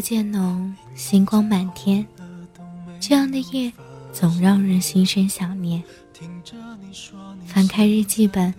渐浓，星光满天，这样的夜总让人心生想念。翻开日记本，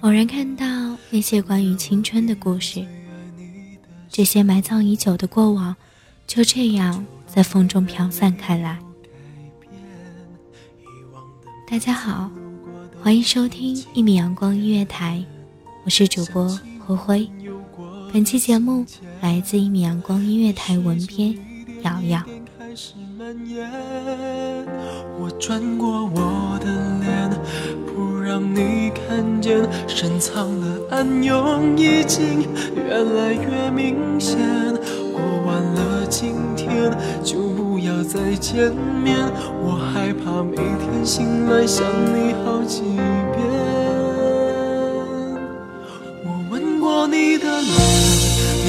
偶然看到那些关于青春的故事，这些埋葬已久的过往，就这样在风中飘散开来。大家好，欢迎收听一米阳光音乐台，我是主播灰灰。本期节目来自一米阳光音乐台文编瑶瑶。我转过我的脸，不让你看见，深藏的暗涌已经越来越明显。过完了今天，就不要再见面，我害怕每天醒来想你好几遍。我吻过你的脸，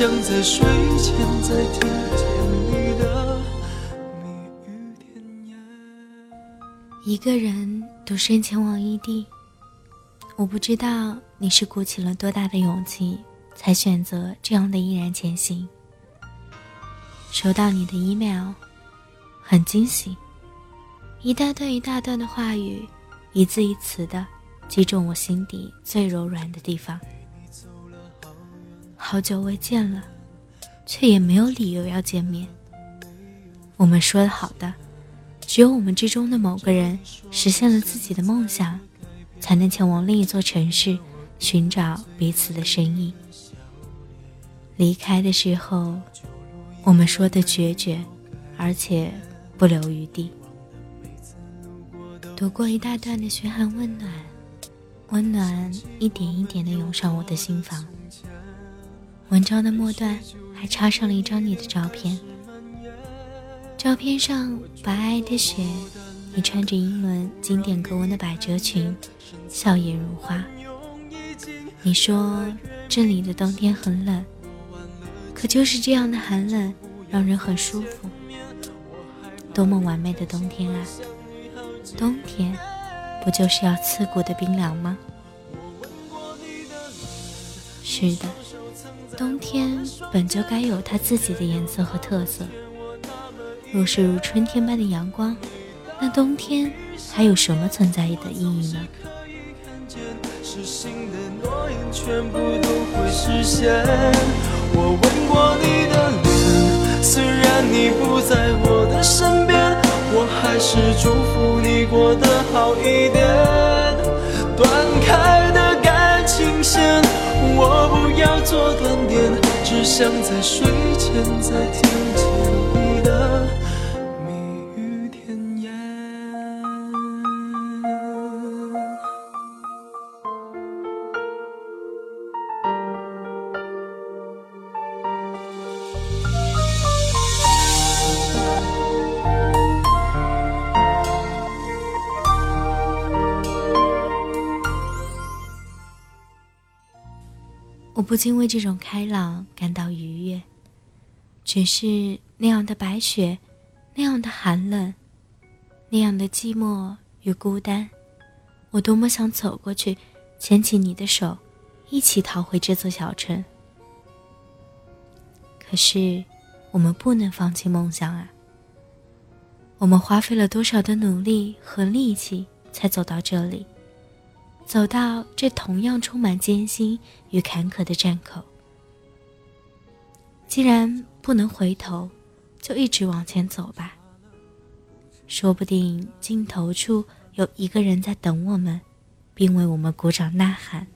只想在睡前再听见你的蜜语甜言。一个人独身前往异地，我不知道你是鼓起了多大的勇气，才选择这样的毅然前行。收到你的 email，很惊喜，一大段一大段的话语，一字一词的。击中我心底最柔软的地方。好久未见了，却也没有理由要见面。我们说的好的，只有我们之中的某个人实现了自己的梦想，才能前往另一座城市寻找彼此的身影。离开的时候，我们说的决绝，而且不留余地。读过一大段的嘘寒问暖。温暖一点一点的涌上我的心房。文章的末段还插上了一张你的照片。照片上白皑的雪，你穿着英伦经典格纹的百褶裙，笑靥如花。你说这里的冬天很冷，可就是这样的寒冷让人很舒服。多么完美的冬天啊！冬天。不就是要刺骨的冰凉吗？是的，冬天本就该有它自己的颜色和特色。若是如春天般的阳光，那冬天还有什么存在的意义呢？我吻过你的脸，虽然你不在我的身边。我还是祝福你过得好一点。只想在睡前再听见。不禁为这种开朗感到愉悦。只是那样的白雪，那样的寒冷，那样的寂寞与孤单，我多么想走过去，牵起你的手，一起逃回这座小城。可是，我们不能放弃梦想啊！我们花费了多少的努力和力气，才走到这里，走到这同样充满艰辛与坎坷的站口。既然不能回头，就一直往前走吧。说不定尽头处有一个人在等我们，并为我们鼓掌呐喊。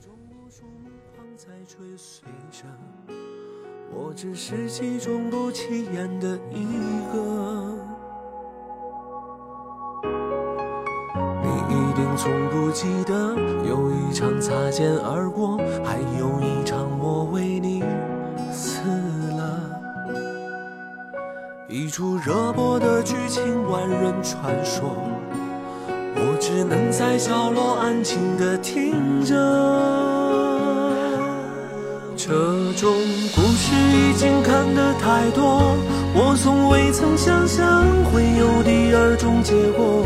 我只是其中不起眼的一个，从不记得，有一场擦肩而过，还有一场我为你死了。一出热播的剧情，万人传说，我只能在角落安静的听着。这种故事已经看得太多，我从未曾想象会有第二种结果。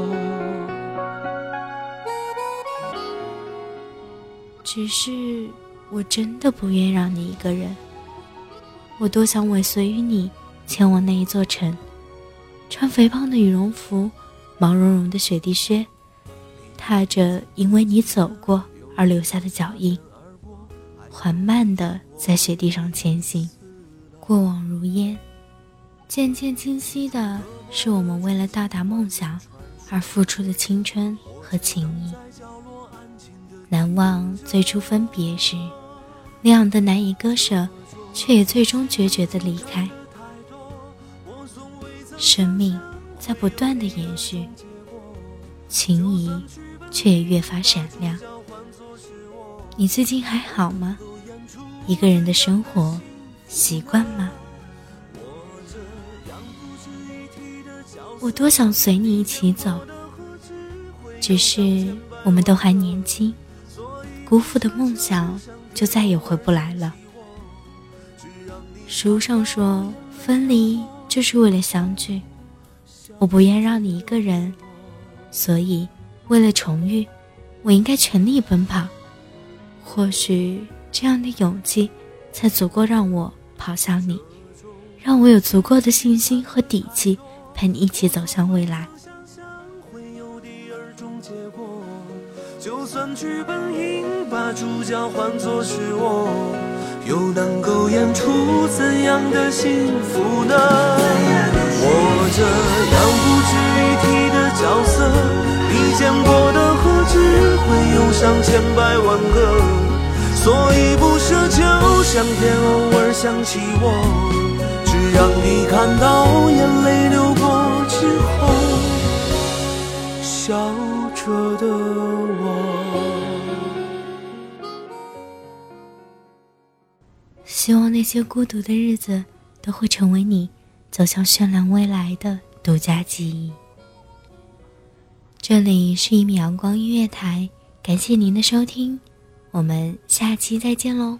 只是我真的不愿让你一个人，我多想尾随于你前往那一座城，穿肥胖的羽绒服，毛茸茸的雪地靴。踏着因为你走过而留下的脚印，缓慢地在雪地上前行。过往如烟，渐渐清晰的是我们为了到达梦想而付出的青春和情谊。难忘最初分别时，那样的难以割舍，却也最终决绝的离开。生命在不断的延续，情谊。却也越发闪亮。你最近还好吗？一个人的生活习惯吗？我多想随你一起走，只是我们都还年轻，辜负的梦想就再也回不来了。书上说，分离就是为了相聚，我不愿让你一个人，所以。为了重遇，我应该全力奔跑。或许这样的勇气，才足够让我跑向你，让我有足够的信心和底气，陪你一起走向未来。就算剧本应把主角换作是我，又能够演出怎样的幸福呢？我这样不值一提的角色。你见过的何止会有上千百万个，所以不奢求上天偶尔想起我，只让你看到眼泪流过之后笑着的那些孤独的日子都会成为你走向绚烂未来的独家记忆。这里是一米阳光音乐台，感谢您的收听，我们下期再见喽。